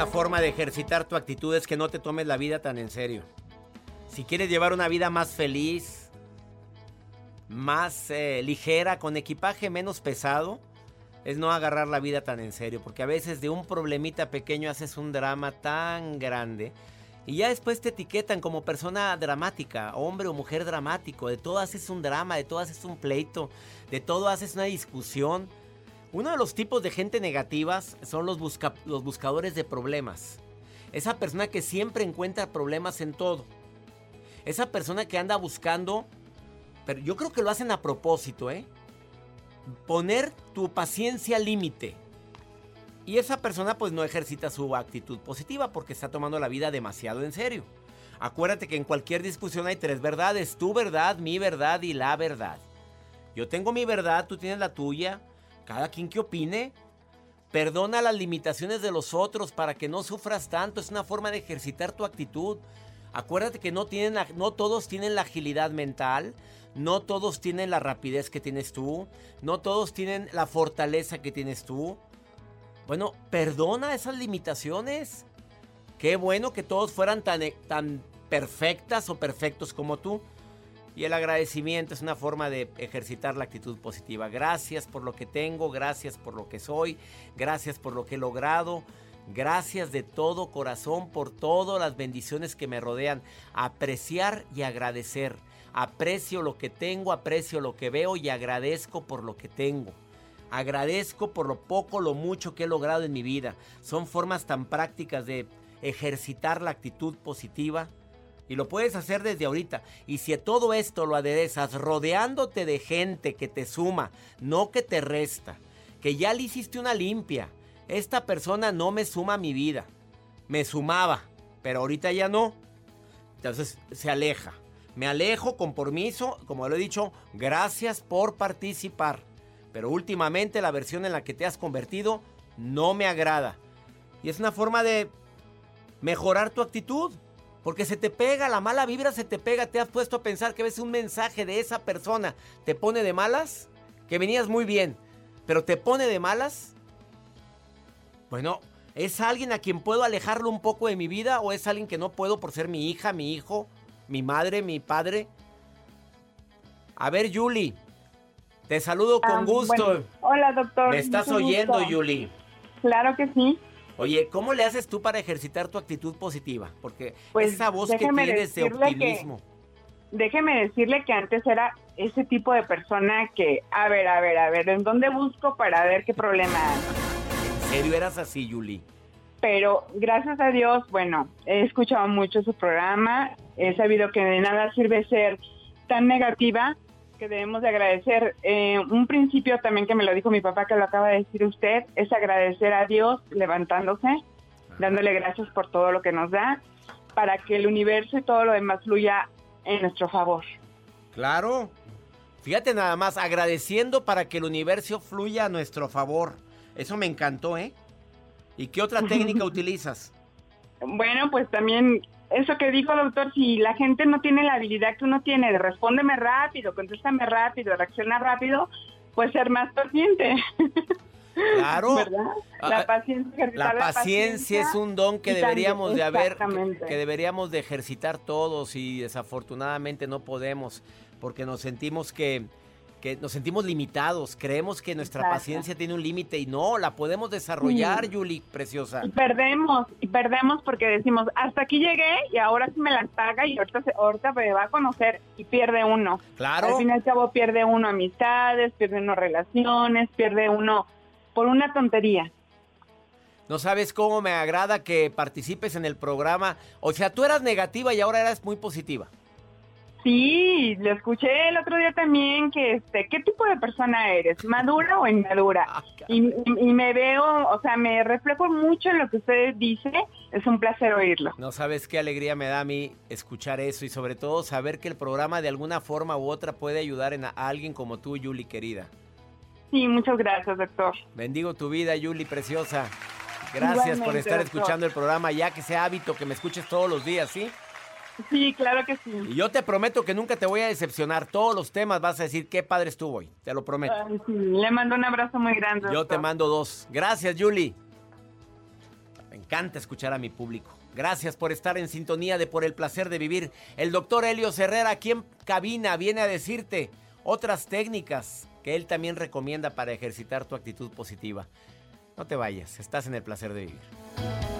Una forma de ejercitar tu actitud es que no te tomes la vida tan en serio. Si quieres llevar una vida más feliz, más eh, ligera, con equipaje menos pesado, es no agarrar la vida tan en serio, porque a veces de un problemita pequeño haces un drama tan grande y ya después te etiquetan como persona dramática, hombre o mujer dramático, de todo haces un drama, de todo haces un pleito, de todo haces una discusión. Uno de los tipos de gente negativas son los, busca- los buscadores de problemas. Esa persona que siempre encuentra problemas en todo. Esa persona que anda buscando, pero yo creo que lo hacen a propósito, ¿eh? Poner tu paciencia límite. Y esa persona pues no ejercita su actitud positiva porque está tomando la vida demasiado en serio. Acuérdate que en cualquier discusión hay tres verdades, tu verdad, mi verdad y la verdad. Yo tengo mi verdad, tú tienes la tuya, cada quien que opine. Perdona las limitaciones de los otros para que no sufras tanto, es una forma de ejercitar tu actitud. Acuérdate que no, tienen no todos tienen la agilidad mental, no todos tienen la rapidez que tienes tú, no todos tienen la fortaleza que tienes tú. Bueno, perdona esas limitaciones. Qué bueno que todos fueran tan, tan perfectas o perfectos como tú. Y el agradecimiento es una forma de ejercitar la actitud positiva. Gracias por lo que tengo, gracias por lo que soy, gracias por lo que he logrado. Gracias de todo corazón por todas las bendiciones que me rodean. Apreciar y agradecer. Aprecio lo que tengo, aprecio lo que veo y agradezco por lo que tengo. Agradezco por lo poco, lo mucho que he logrado en mi vida. Son formas tan prácticas de ejercitar la actitud positiva. Y lo puedes hacer desde ahorita. Y si todo esto lo aderezas rodeándote de gente que te suma, no que te resta, que ya le hiciste una limpia. Esta persona no me suma a mi vida. Me sumaba, pero ahorita ya no. Entonces se aleja. Me alejo con permiso, como lo he dicho, gracias por participar. Pero últimamente la versión en la que te has convertido no me agrada. Y es una forma de mejorar tu actitud. Porque se te pega, la mala vibra se te pega. Te has puesto a pensar que a veces un mensaje de esa persona te pone de malas. Que venías muy bien, pero te pone de malas. Bueno, ¿es alguien a quien puedo alejarlo un poco de mi vida? ¿O es alguien que no puedo por ser mi hija, mi hijo, mi madre, mi padre? A ver, Yuli. Te saludo con Ah, gusto. bueno, hola, doctor. ¿Me estás oyendo. Yuli? Claro que sí. Oye, ¿cómo le haces tú para ejercitar tu actitud positiva? Porque Pues, esa voz que tienes de que- optimismo. Déjeme decirle que antes era ese tipo de persona que, a ver, a ver, a ver, ¿en dónde busco para ver qué problema hay? ¿En serio eras así, Yuli? Pero gracias a Dios, bueno, he escuchado mucho su programa, he sabido que de nada sirve ser tan negativa que debemos de agradecer. Eh, un principio también que me lo dijo mi papá, que lo acaba de decir usted, es agradecer a Dios levantándose, dándole gracias por todo lo que nos da, para que el universo y todo lo demás fluya en nuestro favor. Claro. Fíjate nada más, agradeciendo para que el universo fluya a nuestro favor. Eso me encantó, ¿eh? ¿Y qué otra técnica utilizas? Bueno, pues también eso que dijo doctor, si la gente no tiene la habilidad que uno tiene de respóndeme rápido, contéstame rápido, reacciona rápido, pues ser más paciente. Claro. ¿Verdad? Ah, La paciencia, ejercitar La paciencia es un don que deberíamos de haber, que deberíamos de ejercitar todos y desafortunadamente no podemos porque nos sentimos que que nos sentimos limitados, creemos que nuestra paciencia tiene un límite y no, la podemos desarrollar, Yuli, preciosa. Y perdemos, y perdemos porque decimos, hasta aquí llegué y ahora sí me la paga y ahorita, ahorita me va a conocer y pierde uno. Claro. Al fin y al cabo pierde uno amistades, pierde uno relaciones, pierde uno por una tontería. No sabes cómo me agrada que participes en el programa. O sea, tú eras negativa y ahora eras muy positiva. Sí, lo escuché el otro día también que este, ¿qué tipo de persona eres? ¿Madura o inmadura? Ah, y, me veo, o sea, me reflejo mucho en lo que usted dice. Es un placer oírlo. No sabes qué alegría me da a mí escuchar eso y sobre todo saber que el programa de alguna forma u otra puede ayudar a alguien como tú, Yuli, querida. Sí, muchas gracias, doctor. Bendigo tu vida, Yuli, preciosa. Gracias por estar escuchando el programa, ya que sea hábito que me escuches todos los días, ¿sí? Sí, claro que sí. Y yo te prometo que nunca te voy a decepcionar. Todos los temas vas a decir qué padre estuvo hoy. Te lo prometo. Le mando un abrazo muy grande. Yo te mando dos. Gracias, Julie. Me encanta escuchar a mi público. Gracias por estar en sintonía de Por el placer de vivir. El doctor Helio Herrera aquí en cabina viene a decirte otras técnicas que él también recomienda para ejercitar tu actitud positiva. No te vayas, estás en el placer de vivir.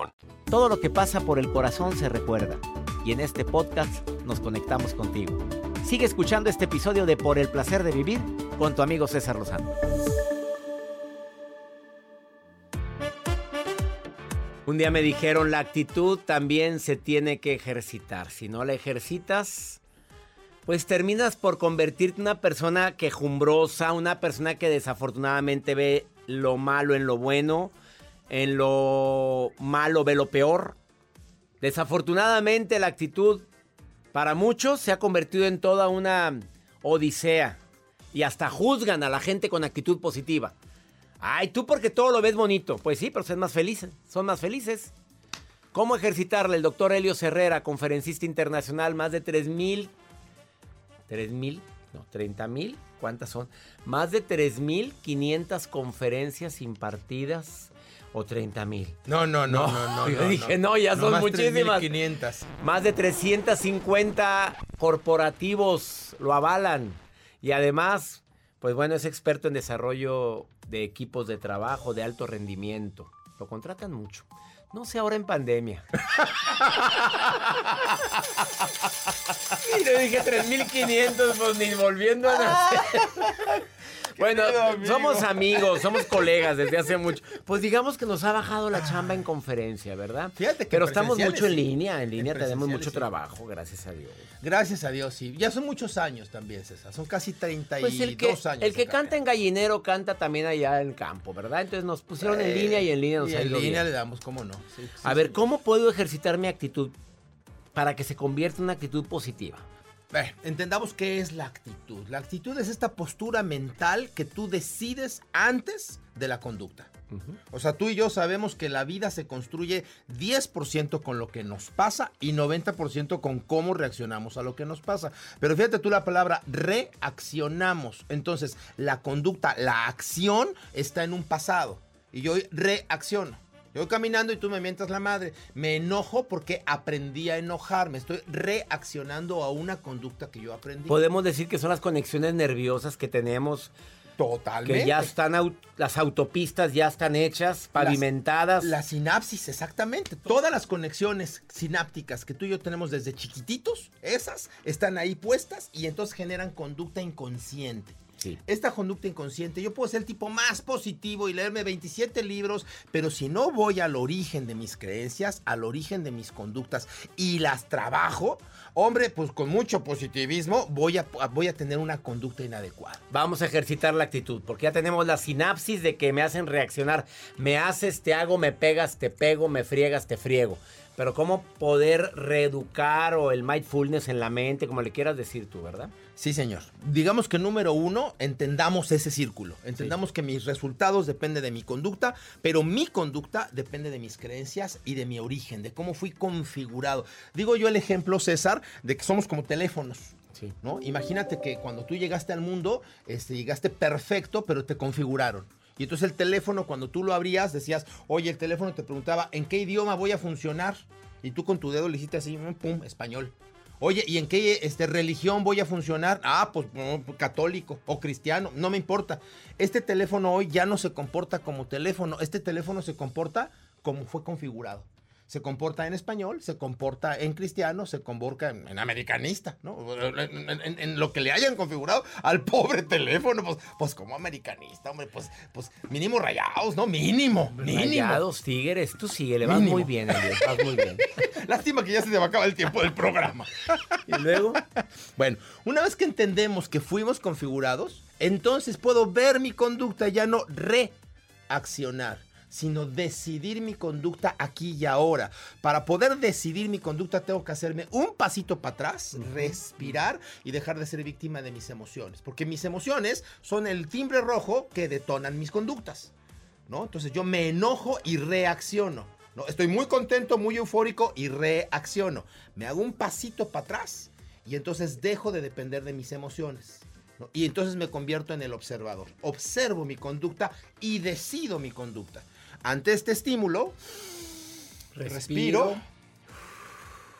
Todo lo que pasa por el corazón se recuerda. Y en este podcast nos conectamos contigo. Sigue escuchando este episodio de Por el placer de vivir con tu amigo César Lozano. Un día me dijeron, la actitud también se tiene que ejercitar. Si no la ejercitas, pues terminas por convertirte en una persona quejumbrosa, una persona que desafortunadamente ve lo malo en lo bueno en lo malo ve lo peor. Desafortunadamente la actitud para muchos se ha convertido en toda una odisea y hasta juzgan a la gente con actitud positiva. Ay, tú porque todo lo ves bonito. Pues sí, pero son más felices. Son más felices. ¿Cómo ejercitarle? El doctor Helio Herrera, conferencista internacional, más de 3 mil. ¿3 mil? No, 30 mil. ¿Cuántas son? Más de 3.500 conferencias impartidas o 30 mil. No, no, no, no, no. Yo dije, no, ya son muchísimas. 500. Más de 350 corporativos lo avalan. Y además, pues bueno, es experto en desarrollo de equipos de trabajo de alto rendimiento. Lo contratan mucho. No sé ahora en pandemia. y le dije 3.500, pues ni volviendo a nacer. Bueno, somos amigos, somos colegas desde hace mucho. Pues digamos que nos ha bajado la chamba en conferencia, ¿verdad? Fíjate que Pero estamos mucho en línea, en línea tenemos mucho trabajo, gracias a Dios. Gracias a Dios, sí. Ya son muchos años también, César. Son casi 32 pues el que, años. El que canta en gallinero canta también allá en el campo, ¿verdad? Entonces nos pusieron en línea y en línea nos y ha en línea le damos, cómo no. A ver, ¿cómo puedo ejercitar mi actitud para que se convierta en una actitud positiva? entendamos qué es la actitud. La actitud es esta postura mental que tú decides antes de la conducta. O sea, tú y yo sabemos que la vida se construye 10% con lo que nos pasa y 90% con cómo reaccionamos a lo que nos pasa. Pero fíjate tú la palabra reaccionamos. Entonces, la conducta, la acción está en un pasado. Y yo reacciono. Yo voy caminando y tú me mientas la madre. Me enojo porque aprendí a enojarme. Estoy reaccionando a una conducta que yo aprendí. Podemos decir que son las conexiones nerviosas que tenemos Totalmente. Que ya están, au- las autopistas ya están hechas, pavimentadas. La sinapsis, exactamente. Todas las conexiones sinápticas que tú y yo tenemos desde chiquititos, esas están ahí puestas y entonces generan conducta inconsciente. Sí. Esta conducta inconsciente, yo puedo ser el tipo más positivo y leerme 27 libros, pero si no voy al origen de mis creencias, al origen de mis conductas y las trabajo, hombre, pues con mucho positivismo voy a, voy a tener una conducta inadecuada. Vamos a ejercitar la actitud, porque ya tenemos la sinapsis de que me hacen reaccionar. Me haces, te hago, me pegas, te pego, me friegas, te friego. Pero cómo poder reeducar o el mindfulness en la mente, como le quieras decir tú, ¿verdad? Sí, señor. Digamos que número uno, entendamos ese círculo. Entendamos que mis resultados dependen de mi conducta, pero mi conducta depende de mis creencias y de mi origen, de cómo fui configurado. Digo yo el ejemplo, César, de que somos como teléfonos. Sí. ¿no? Imagínate que cuando tú llegaste al mundo, este, llegaste perfecto, pero te configuraron. Y entonces el teléfono, cuando tú lo abrías, decías, oye, el teléfono te preguntaba, ¿en qué idioma voy a funcionar? Y tú con tu dedo le hiciste así, mm, pum, español. Oye, ¿y en qué este, religión voy a funcionar? Ah, pues mm, católico o cristiano, no me importa. Este teléfono hoy ya no se comporta como teléfono, este teléfono se comporta como fue configurado. Se comporta en español, se comporta en cristiano, se comporta en, en americanista, ¿no? En, en- en lo que le hayan configurado al pobre teléfono, pues, pues como americanista, hombre, pues, pues mínimo rayados, ¿no? Mínimo, mínimo. Rayados, tigres, tú sigue, le vas Mínimo. muy bien, Elliot, vas muy bien. Lástima que ya se te va a acabar el tiempo del programa. Y luego, Bueno, una vez que entendemos que fuimos configurados, entonces puedo ver mi conducta, ya no reaccionar, sino decidir mi conducta aquí y ahora. Para poder decidir mi conducta tengo que hacerme un pasito para atrás, respirar y dejar de ser víctima de mis emociones. Porque mis emociones son el timbre rojo que detonan mis conductas. ¿no? Entonces yo me enojo y reacciono. ¿no? Estoy muy contento, muy eufórico y reacciono. Me hago un pasito para atrás y entonces dejo de depender de mis emociones. ¿no? Y entonces me convierto en el observador. Observo mi conducta y decido mi conducta. Ante este estímulo, respiro, respiro.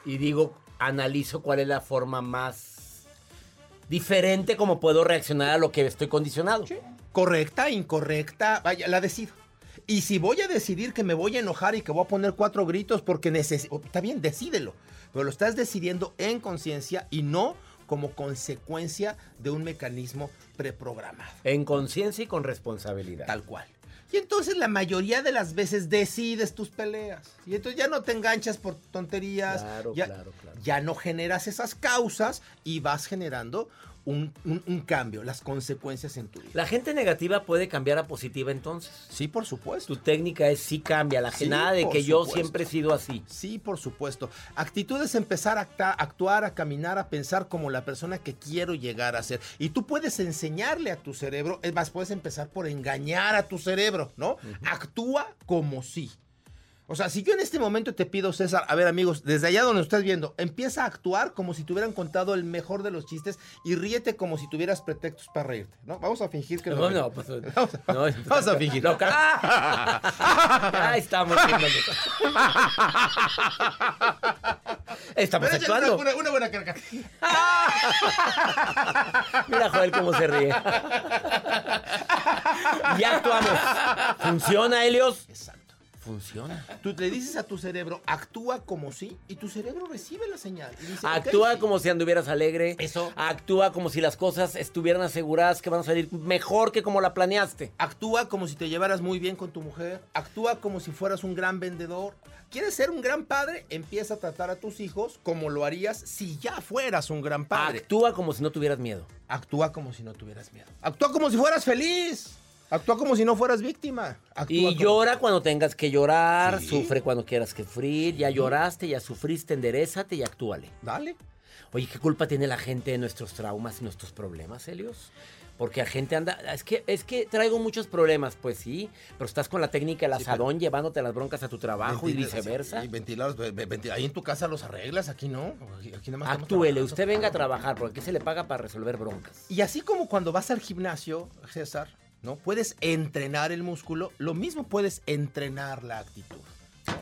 y digo, analizo cuál es la forma más diferente como puedo reaccionar a lo que estoy condicionado. correcta, incorrecta, vaya, la decido. Y si voy a decidir que me voy a enojar y que voy a poner cuatro gritos porque necesito, está bien, decídelo, pero lo estás decidiendo en conciencia y no como consecuencia de un mecanismo preprogramado, En conciencia y con responsabilidad. tal cual. Y entonces la mayoría de las veces decides tus peleas. Y entonces ya no te enganchas por tonterías. Claro, ya, claro, claro. ya no generas esas causas y vas generando un, un- un cambio, las consecuencias en tu vida. La gente negativa puede cambiar a positiva entonces. Sí, por supuesto. Tu técnica es sí cambia, la Sí, nada de que yo siempre he sido así. Sí, por supuesto. Actitud es empezar a actuar, a caminar, a pensar como la persona que quiero llegar a ser. Y tú puedes enseñarle a tu cerebro, es más, puedes empezar por engañar a tu cerebro, ¿no? Actúa como sí. O sea, si yo en este momento te pido, César, a ver amigos, desde allá donde estás viendo, empieza a actuar como si te hubieran contado el mejor de los chistes y ríete como si tuvieras pretextos para reírte, ¿no? Vamos a fingir que No, lo- no, pues, Vamos a, no, vamos a fingir. No, ¡ah! Ahí estamos. Estamos Pero actuando. Una, una buena carcajada. Mira, Joel, cómo se ríe. ya actuamos. ¿Funciona, Helios? Exacto. Funciona. Tú le dices a tu cerebro, actúa como sí, y tu cerebro recibe la señal. y dice, Actúa como si anduvieras alegre. Eso. Actúa como si las cosas estuvieran aseguradas que van a salir mejor que como la planeaste. Actúa como si te llevaras muy bien con tu mujer. Actúa como si fueras un gran vendedor. ¿Quieres ser un gran padre? Empieza a tratar a tus hijos como lo harías si ya fueras un gran padre. Actúa como si no tuvieras miedo. Actúa como si no tuvieras miedo. Actúa como si fueras feliz. Actúa como si no fueras víctima. Actúa Y como- llora cuando tengas que llorar, Sí. sufre cuando quieras que sufrir, ya lloraste, ya sufriste, enderezate y actúale. Dale. Oye, ¿qué culpa tiene la gente de nuestros traumas y nuestros problemas, Helios? Porque la gente anda, es que, es que traigo muchos problemas, pues sí, pero estás con la técnica del Sí, asadón llevándote las broncas a tu trabajo y viceversa. sí, ventilados, ve- ve- venti- ahí en tu casa los arreglas, aquí no. Aquí, nada más Actúele, usted venga a trabajar, porque aquí se le paga para resolver broncas. Y así como cuando vas al gimnasio, César, ¿no? Puedes entrenar el músculo, lo mismo puedes entrenar la actitud.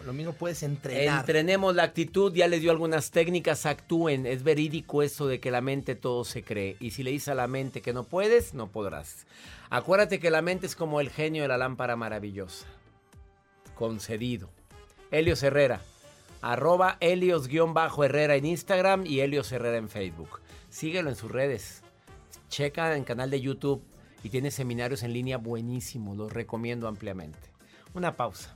lo mismo puedes entrenar. Entrenemos la actitud, ya les dio algunas técnicas, actúen. Es verídico eso de que la mente todo se cree. Y si le dices a la mente que no puedes, no podrás. Acuérdate que la mente es como el genio de la lámpara maravillosa. Concedido. Helios Herrera. Arroba Helios-Herrera en Instagram y Helios Herrera en Facebook. Síguelo en sus redes. Checa en canal de YouTube y tiene seminarios en línea buenísimos. Los recomiendo ampliamente. Una pausa.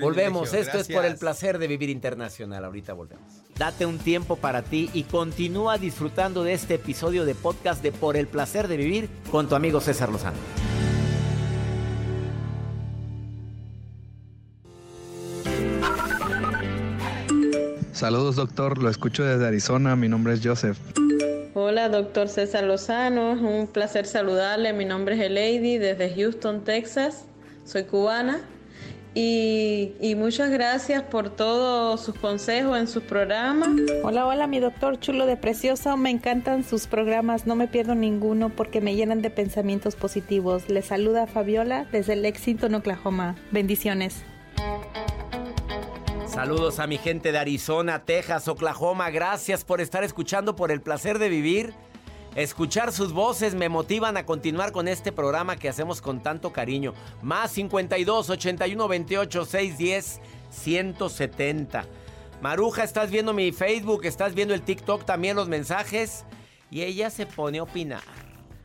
Volvemos. Esto es por el placer de vivir internacional. Ahorita volvemos. Date un tiempo para ti y continúa disfrutando de este episodio de podcast de Por el placer de vivir con tu amigo César Lozano. Saludos doctor, lo escucho desde Arizona, mi nombre es Joseph. Hola doctor César Lozano, un placer saludarle, mi nombre es Elady desde Houston, Texas, soy cubana y, muchas gracias por todos sus consejos en sus programas. Hola, hola, mi doctor chulo de preciosa. Me encantan sus programas, no me pierdo ninguno porque me llenan de pensamientos positivos. Les saluda Fabiola desde Lexington, Oklahoma. Bendiciones. Saludos a mi gente de Arizona, Texas, Oklahoma. Gracias por estar escuchando por el placer de vivir. Escuchar sus voces me motivan a continuar con este programa que hacemos con tanto cariño. Más 52 81 28 610 170. Maruja, estás viendo mi Facebook, estás viendo el TikTok también los mensajes. Y ella se pone a opinar.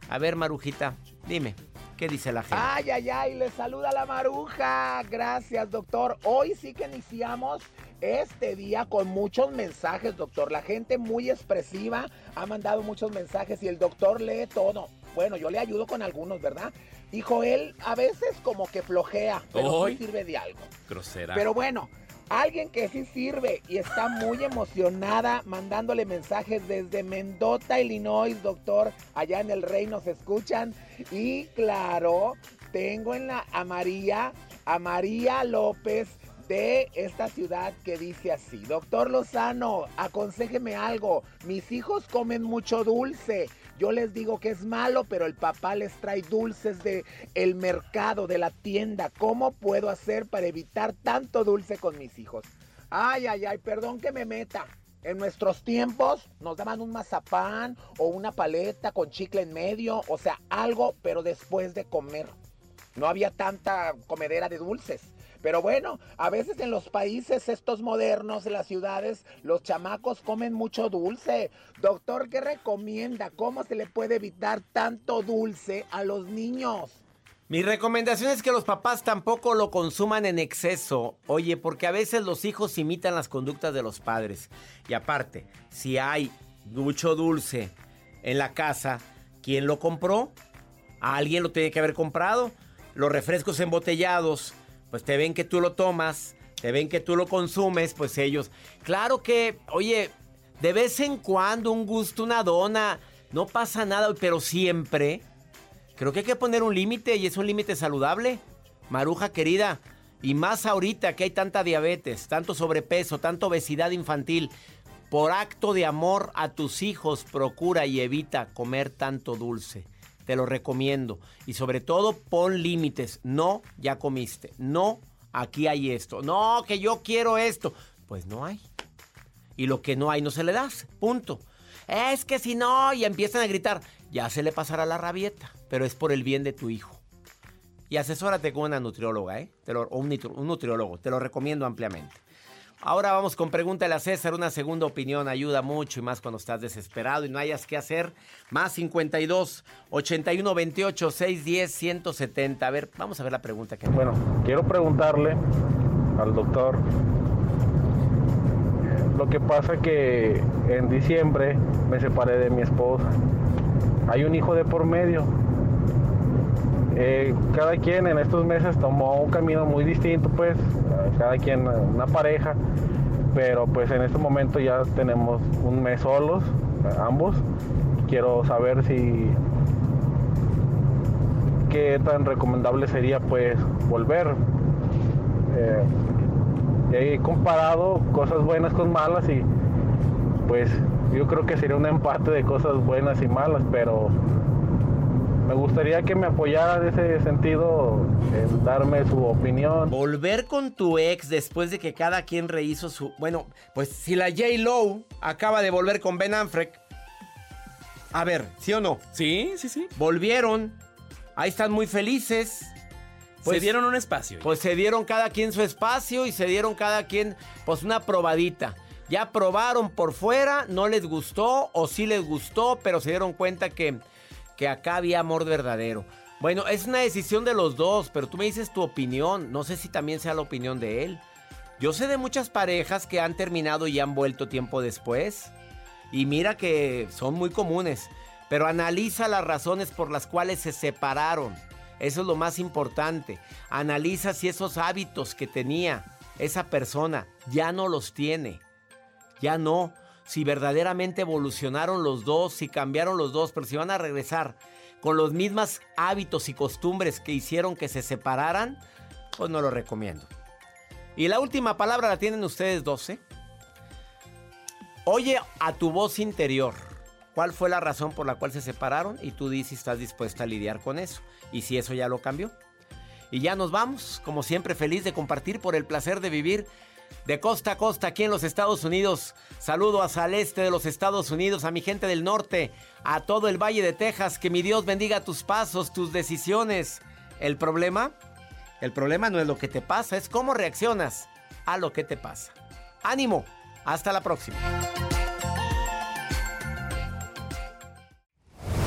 A ver, Marujita, dime. ¿Qué dice la gente? Ay, ay, ay, le saluda la maruja. Gracias, doctor. Hoy sí que iniciamos este día con muchos mensajes, doctor. La gente muy expresiva ha mandado muchos mensajes y el doctor lee todo. Bueno, yo le ayudo con algunos, ¿verdad? Hijo, él a veces como que flojea, pero sí sirve de algo. Grosera. Pero bueno, Alguien que sí sirve y está muy emocionada mandándole mensajes desde Mendota, Illinois, doctor. Allá en el rey nos escuchan. Y claro, tengo en la a María, a María López de esta ciudad que dice así, doctor Lozano, aconsejeme algo, mis hijos comen mucho dulce, yo les digo que es malo, pero el papá les trae dulces de el mercado, de la tienda, ¿cómo puedo hacer para evitar tanto dulce con mis hijos? Ay, ay, ay, perdón que me meta. En nuestros tiempos nos daban un mazapán o una paleta con chicle en medio, o sea, algo, pero después de comer. No había tanta comedera de dulces. Pero bueno, a veces en los países estos modernos, en las ciudades, los chamacos comen mucho dulce. Doctor, ¿qué recomienda? ¿Cómo se le puede evitar tanto dulce a los niños? Mi recomendación es que los papás tampoco lo consuman en exceso. Oye, porque a veces los hijos imitan las conductas de los padres. Y aparte, si hay mucho dulce en la casa, ¿quién lo compró? alguien lo tiene que haber comprado. Los refrescos embotellados pues te ven que tú lo tomas, te ven que tú lo consumes, pues ellos, claro que, oye, de vez en cuando un gusto, una dona, no pasa nada, pero siempre, creo que hay que poner un límite y es un límite saludable. Maruja querida, y más ahorita que hay tanta diabetes, tanto sobrepeso, tanta obesidad infantil, por acto de amor a tus hijos, procura y evita comer tanto dulce. Te lo recomiendo. Y sobre todo, pon límites. No, ya comiste. No, aquí hay esto. No, que yo quiero esto. Pues no hay. Y lo que no hay no se le das. Punto. Es que si no, y empiezan a gritar, ya se le pasará la rabieta. Pero es por el bien de tu hijo. Y asesórate con una nutrióloga, ¿eh? o un, un nutriólogo. Te lo recomiendo ampliamente. Ahora vamos con Pregúntale a César. Una segunda opinión ayuda mucho y más cuando estás desesperado y no hayas qué hacer. Más 52 81 28 610 170. A ver, vamos a ver la pregunta que. Bueno, quiero preguntarle al doctor. Lo que pasa que en diciembre me separé de mi esposa. Hay un hijo de por medio eh, cada quien en estos meses tomó un camino muy distinto, pues, cada quien una pareja, pero pues en este momento ya tenemos un mes solos, ambos. Quiero saber si qué tan recomendable sería pues volver. Eh, he comparado cosas buenas con malas y pues yo creo que sería un empate de cosas buenas y malas, pero me gustaría que me apoyara en ese sentido, en darme su opinión. Volver con tu ex después de que cada quien rehizo su... Bueno, pues si la J. Lowe acaba de volver con Ben Affleck. A ver, ¿sí o no? Sí, sí, sí. Volvieron. Ahí están muy felices. Se dieron un espacio. Pues se dieron cada quien su espacio y se dieron cada quien pues una probadita. Ya probaron por fuera, no les gustó o sí les gustó, pero se dieron cuenta que, que acá había amor verdadero. Bueno, es una decisión de los dos, pero tú me dices tu opinión. No sé si también sea la opinión de él. Yo sé de muchas parejas que han terminado y han vuelto tiempo después. Y mira que son muy comunes. Pero analiza las razones por las cuales se separaron. Eso es lo más importante. Analiza si esos hábitos que tenía esa persona ya no los tiene. Ya no. Si verdaderamente evolucionaron los dos, si cambiaron los dos, pero si van a regresar con los mismos hábitos y costumbres que hicieron que se separaran, pues no lo recomiendo. Y la última palabra la tienen ustedes 12. Oye a tu voz interior. ¿Cuál fue la razón por la cual se separaron? Y tú dices si estás dispuesta a lidiar con eso. Y si eso ya lo cambió. Y ya nos vamos, como siempre, feliz de compartir por el placer de vivir de costa a costa aquí en los Estados Unidos. Saludo hacia el este de los Estados Unidos, a mi gente del norte, a todo el Valle de Texas. Que mi Dios bendiga tus pasos, tus decisiones. El problema, el problema no es lo que te pasa, es cómo reaccionas a lo que te pasa. Ánimo, hasta la próxima.